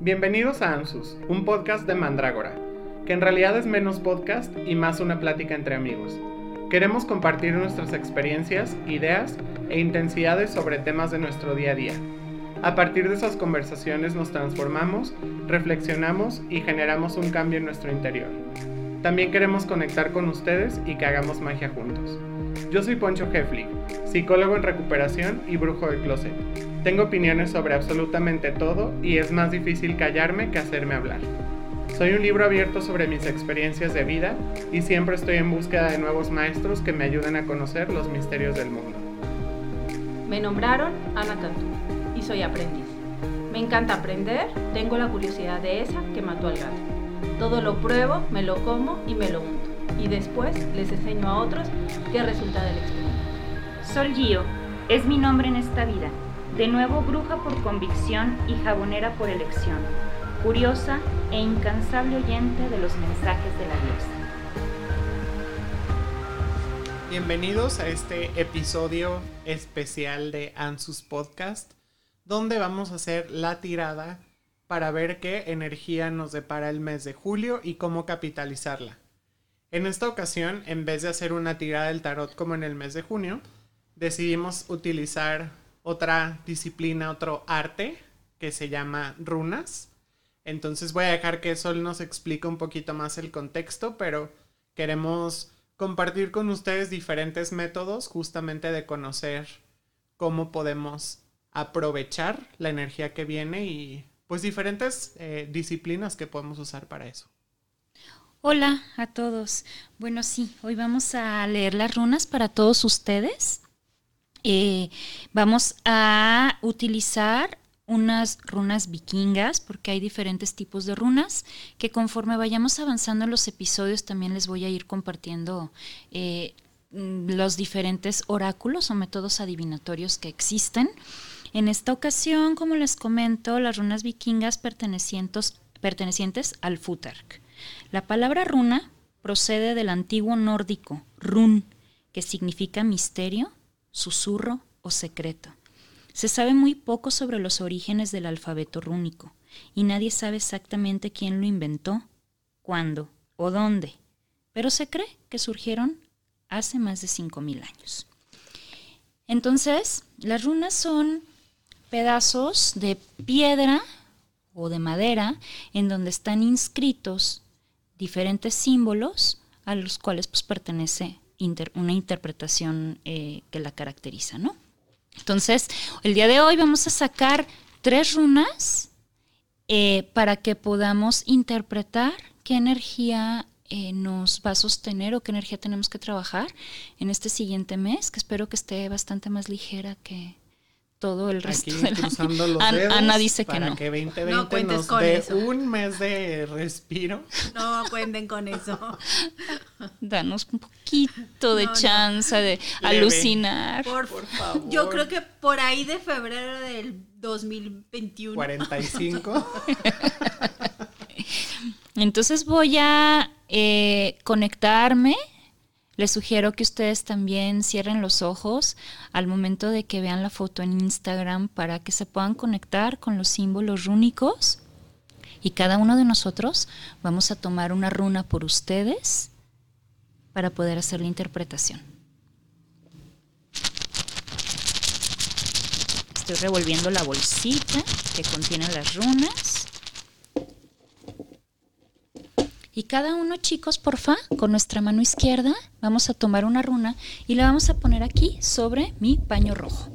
Bienvenidos a Ansus, un podcast de Mandrágora, que en realidad es menos podcast y más una plática entre amigos. Queremos compartir nuestras experiencias, ideas e intensidades sobre temas de nuestro día a día. A partir de esas conversaciones nos transformamos, reflexionamos y generamos un cambio en nuestro interior. También queremos conectar con ustedes y que hagamos magia juntos. Yo soy Poncho Hefli, psicólogo en recuperación y brujo de closet. Tengo opiniones sobre absolutamente todo y es más difícil callarme que hacerme hablar. Soy un libro abierto sobre mis experiencias de vida y siempre estoy en búsqueda de nuevos maestros que me ayuden a conocer los misterios del mundo. Me nombraron Ana Cantú y soy aprendiz. Me encanta aprender, tengo la curiosidad de esa que mató al gato. Todo lo pruebo, me lo como y me lo unto. Y después les enseño a otros qué resulta del experimento. Sol Gio es mi nombre en esta vida. De nuevo bruja por convicción y jabonera por elección, curiosa e incansable oyente de los mensajes de la diosa. Bienvenidos a este episodio especial de Ansus Podcast, donde vamos a hacer la tirada para ver qué energía nos depara el mes de julio y cómo capitalizarla. En esta ocasión, en vez de hacer una tirada del tarot como en el mes de junio, decidimos utilizar otra disciplina, otro arte que se llama runas. Entonces voy a dejar que Sol nos explique un poquito más el contexto, pero queremos compartir con ustedes diferentes métodos justamente de conocer cómo podemos aprovechar la energía que viene y pues diferentes eh, disciplinas que podemos usar para eso. Hola a todos. Bueno, sí, hoy vamos a leer las runas para todos ustedes. Eh, vamos a utilizar unas runas vikingas, porque hay diferentes tipos de runas, que conforme vayamos avanzando en los episodios también les voy a ir compartiendo eh, los diferentes oráculos o métodos adivinatorios que existen. En esta ocasión, como les comento, las runas vikingas pertenecientes, pertenecientes al Futark. La palabra runa procede del antiguo nórdico run, que significa misterio, susurro o secreto. Se sabe muy poco sobre los orígenes del alfabeto rúnico y nadie sabe exactamente quién lo inventó, cuándo o dónde, pero se cree que surgieron hace más de 5.000 años. Entonces, las runas son pedazos de piedra o de madera en donde están inscritos diferentes símbolos a los cuales pues, pertenece una interpretación eh, que la caracteriza, ¿no? Entonces, el día de hoy vamos a sacar tres runas eh, para que podamos interpretar qué energía eh, nos va a sostener o qué energía tenemos que trabajar en este siguiente mes, que espero que esté bastante más ligera que, todo el resto Aquí, cruzando los dedos Ana dice que para no. que 2020 No cuentes nos con dé eso. un mes de respiro. No cuenten con eso. Danos un poquito de No, no. chance de Leve. alucinar. Por, Por favor. Yo creo que por ahí de febrero del 2021. 45. Entonces voy a eh, conectarme. Les sugiero que ustedes también cierren los ojos al momento de que vean la foto en Instagram para que se puedan conectar con los símbolos rúnicos. Y cada uno de nosotros vamos a tomar una runa por ustedes para poder hacer la interpretación. Estoy revolviendo la bolsita que contiene las runas. Y cada uno, chicos, porfa, con nuestra mano izquierda, vamos a tomar una runa y la vamos a poner aquí sobre mi paño rojo.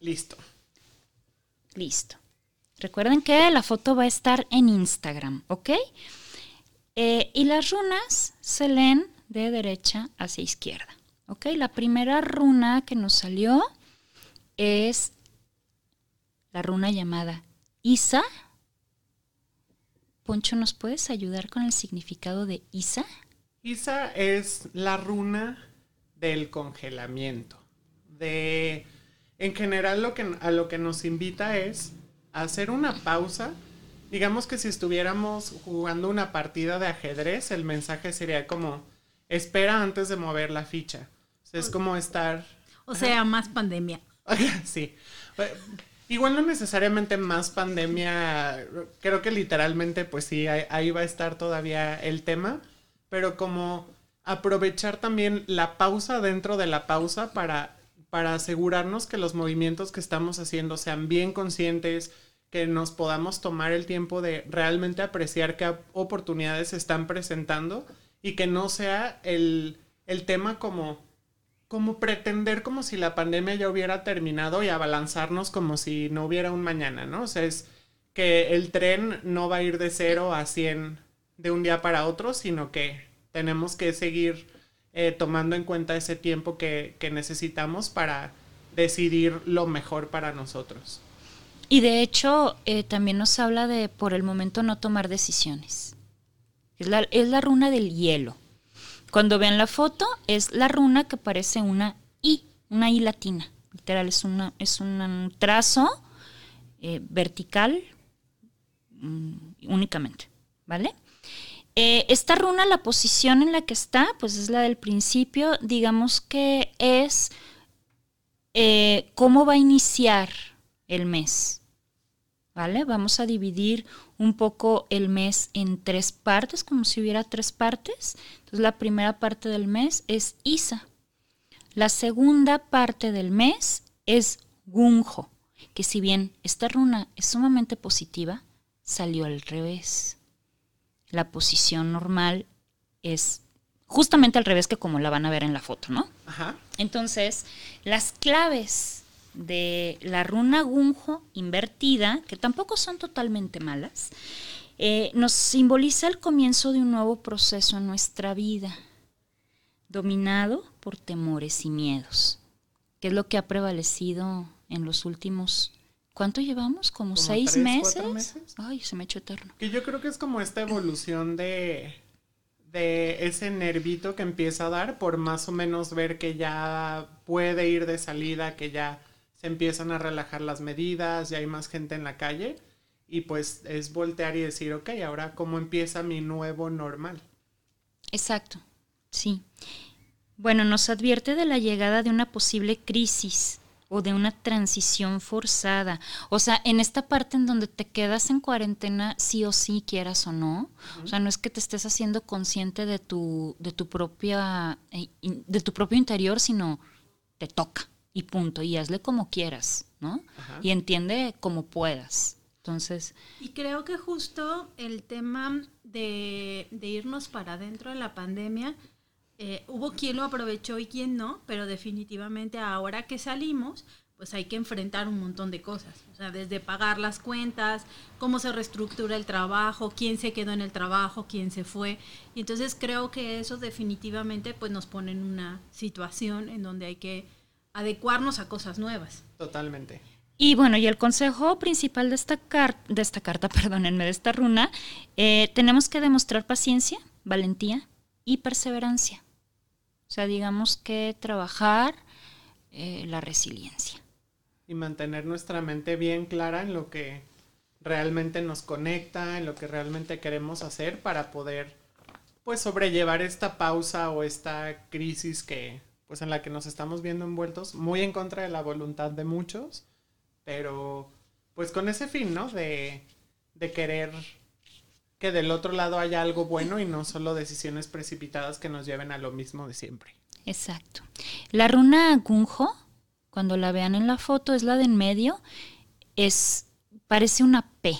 Listo. Listo. Recuerden que la foto va a estar en Instagram, ¿ok? Eh, y las runas se leen de derecha hacia izquierda, ¿ok? La primera runa que nos salió es la runa llamada Isa. Poncho, ¿nos puedes ayudar con el significado de Isa? Isa es la runa del congelamiento. De, en general a lo que nos invita es a hacer una pausa digamos que si estuviéramos jugando una partida de ajedrez, el mensaje sería como, espera antes de mover la ficha. Es como estar... O sea, más pandemia. sí. Igual no necesariamente más pandemia, creo que literalmente pues sí, ahí, va a estar todavía el tema, pero como aprovechar también la pausa dentro de la pausa para, para asegurarnos que los movimientos que estamos haciendo sean bien conscientes, que nos podamos tomar el tiempo de realmente apreciar qué oportunidades se están presentando y que no sea el, el tema como como pretender como si la pandemia ya hubiera terminado y abalanzarnos como si no hubiera un mañana, ¿no? O sea, es que el tren no va a ir de cero a 100 de un día para otro, sino que tenemos que seguir eh, tomando en cuenta ese tiempo que, necesitamos para decidir lo mejor para nosotros. Y de hecho, eh, también nos habla de por el momento no tomar decisiones. Es la, es la runa del hielo. Cuando vean la foto, es la runa que parece una I, una I latina. Literal, es, una, es un trazo eh, vertical mm, únicamente, ¿vale? Eh, esta runa, la posición en la que está, pues es la del principio, digamos que es eh, cómo va a iniciar el mes, ¿vale? Vamos a dividir un poco el mes en tres partes, como si hubiera tres partes. Entonces la primera parte del mes es Isa. La segunda parte del mes es Gunjo, que si bien esta runa es sumamente positiva, salió al revés. La posición normal es justamente al revés que como la van a ver en la foto, ¿no? Ajá. Entonces, las claves de la runa gunjo invertida, que tampoco son totalmente malas, eh, nos simboliza el comienzo de un nuevo proceso en nuestra vida, dominado por temores y miedos, que es lo que ha prevalecido en los últimos ¿Cuánto llevamos? ¿Como, seis meses? meses? Ay, se me hecho eterno. Que yo creo que es como esta evolución de, de ese nervito que empieza a dar por más o menos ver que ya puede ir de salida, que ya se empiezan a relajar las medidas, ya hay más gente en la calle y pues es voltear y decir, ok, ahora cómo empieza mi nuevo normal. Exacto, sí. Bueno, nos advierte de la llegada de una posible crisis o de una transición forzada. O sea, en esta parte en donde te quedas en cuarentena, sí o sí, quieras o no. O sea, no es que te estés haciendo consciente de tu, de tu propia, eh, de tu propio interior, sino te toca y punto, y hazle como quieras, ¿no? Y entiende como puedas. Entonces... Y creo que justo el tema de, irnos para adentro de la pandemia, eh, hubo quien lo aprovechó y quien no, pero definitivamente ahora que salimos, pues hay que enfrentar un montón de cosas. O sea, desde pagar las cuentas, cómo se reestructura el trabajo, quién se quedó en el trabajo, quién se fue. Y entonces creo que eso definitivamente pues nos pone en una situación en donde hay que adecuarnos a cosas nuevas. Totalmente. Y bueno, y el consejo principal de esta, de esta carta, perdónenme, de esta runa, eh, tenemos que demostrar paciencia, valentía y perseverancia. O sea, digamos que trabajar eh, la resiliencia. Y mantener nuestra mente bien clara en lo que realmente nos conecta, en lo que realmente queremos hacer para poder pues sobrellevar esta pausa o esta crisis que pues en la que nos estamos viendo envueltos, muy en contra de la voluntad de muchos, pero pues con ese fin, ¿no? De, querer que del otro lado haya algo bueno y no solo decisiones precipitadas que nos lleven a lo mismo de siempre. Exacto. La runa Gunjo, cuando la vean en la foto, es la de en medio, es, parece una P,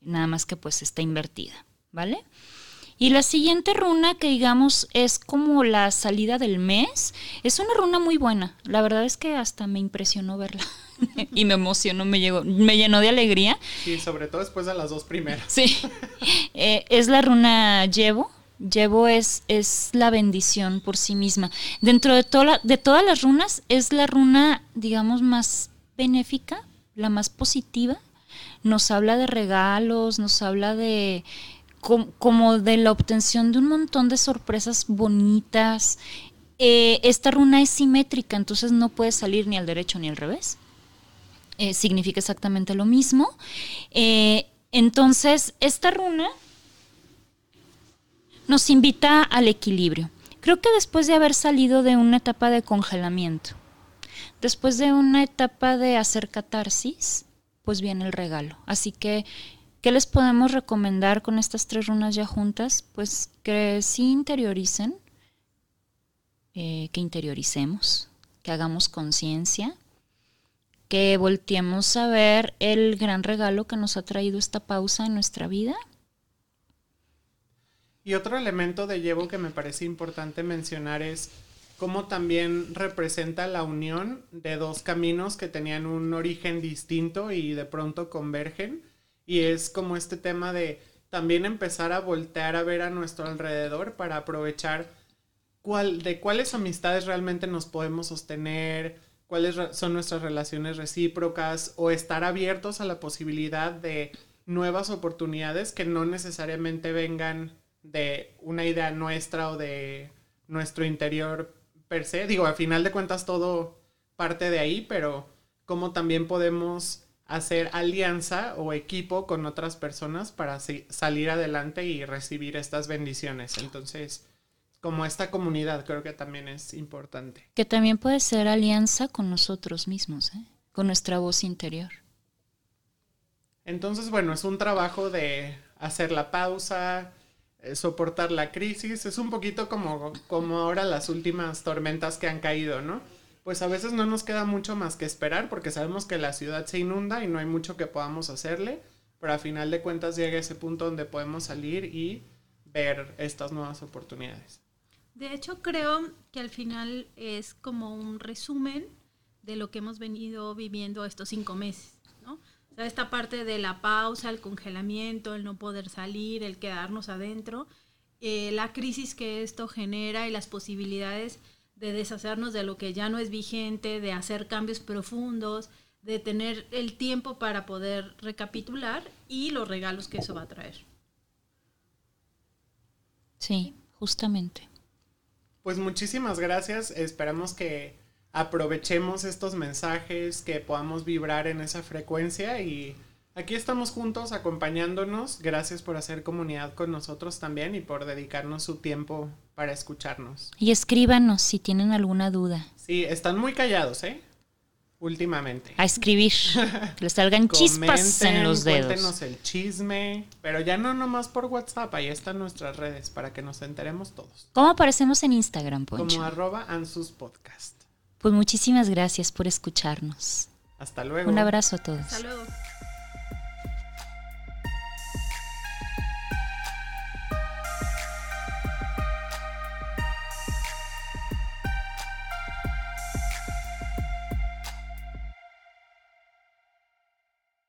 nada más que pues está invertida, ¿vale? Y la siguiente runa, que digamos es como la salida del mes, es una runa muy buena. La verdad es que hasta me impresionó verla. y me emocionó, me, llegó, me llenó de alegría. Sí, sobre todo después de las dos primeras. Sí. Eh, es la runa Llevo. Llevo es, es la bendición por sí misma. Dentro de, toda de todas las runas, es la runa, digamos, más benéfica, la más positiva. Nos habla de regalos, nos habla de como, de la obtención de un montón de sorpresas bonitas. Eh, esta runa es simétrica, entonces no puede salir ni al derecho ni al revés. Eh, significa exactamente lo mismo. Eh, Entonces, esta runa nos invita al equilibrio. Creo que después de haber salido de una etapa de congelamiento, después de una etapa de hacer catarsis, pues viene el regalo. Así que, ¿qué les podemos recomendar con estas tres runas ya juntas? Pues que sí interioricen, eh, que interioricemos, que hagamos conciencia, que volteemos a ver el gran regalo que nos ha traído esta pausa en nuestra vida. Y otro elemento de llevo que me parece importante mencionar es cómo también representa la unión de dos caminos que tenían un origen distinto y de pronto convergen. Y es como este tema de también empezar a voltear a ver a nuestro alrededor para aprovechar cuál, de cuáles amistades realmente nos podemos sostener, cuáles son nuestras relaciones recíprocas o estar abiertos a la posibilidad de nuevas oportunidades que no necesariamente vengan de una idea nuestra o de nuestro interior per se. Digo, al final de cuentas todo parte de ahí, pero cómo también podemos hacer alianza o equipo con otras personas para salir adelante y recibir estas bendiciones. Entonces, como esta comunidad creo que también es importante. Que también puede ser alianza con nosotros mismos, ¿eh? con nuestra voz interior. Entonces, bueno, es un trabajo de hacer la pausa, eh, soportar la crisis, es un poquito como, como ahora las últimas tormentas que han caído, ¿no? Pues a veces no nos queda mucho más que esperar porque sabemos que la ciudad se inunda y no hay mucho que podamos hacerle, pero a final de cuentas llega ese punto donde podemos salir y ver estas nuevas oportunidades. De hecho, creo que al final es como un resumen de lo que hemos venido viviendo estos cinco meses, ¿no? Esta parte de la pausa, el congelamiento, el no poder salir, el quedarnos adentro, eh, la crisis que esto genera y las posibilidades de deshacernos de lo que ya no es vigente, de hacer cambios profundos, de tener el tiempo para poder recapitular y los regalos que eso va a traer. Sí, justamente. Pues muchísimas gracias. Esperamos que aprovechemos estos mensajes, que podamos vibrar en esa frecuencia y aquí estamos juntos acompañándonos. Gracias por hacer comunidad con nosotros también y por dedicarnos su tiempo para escucharnos. Y escríbanos si tienen alguna duda. Sí, están muy callados, ¿eh? últimamente. A escribir. que les salgan chispas en los dedos. Cuéntenos el chisme. Pero ya no nomás por WhatsApp, ahí están nuestras redes para que nos enteremos todos. ¿Cómo aparecemos en Instagram, Poncho? Como arroba Ansus Podcast. Pues muchísimas gracias por escucharnos. Hasta luego. Un abrazo a todos. Hasta luego.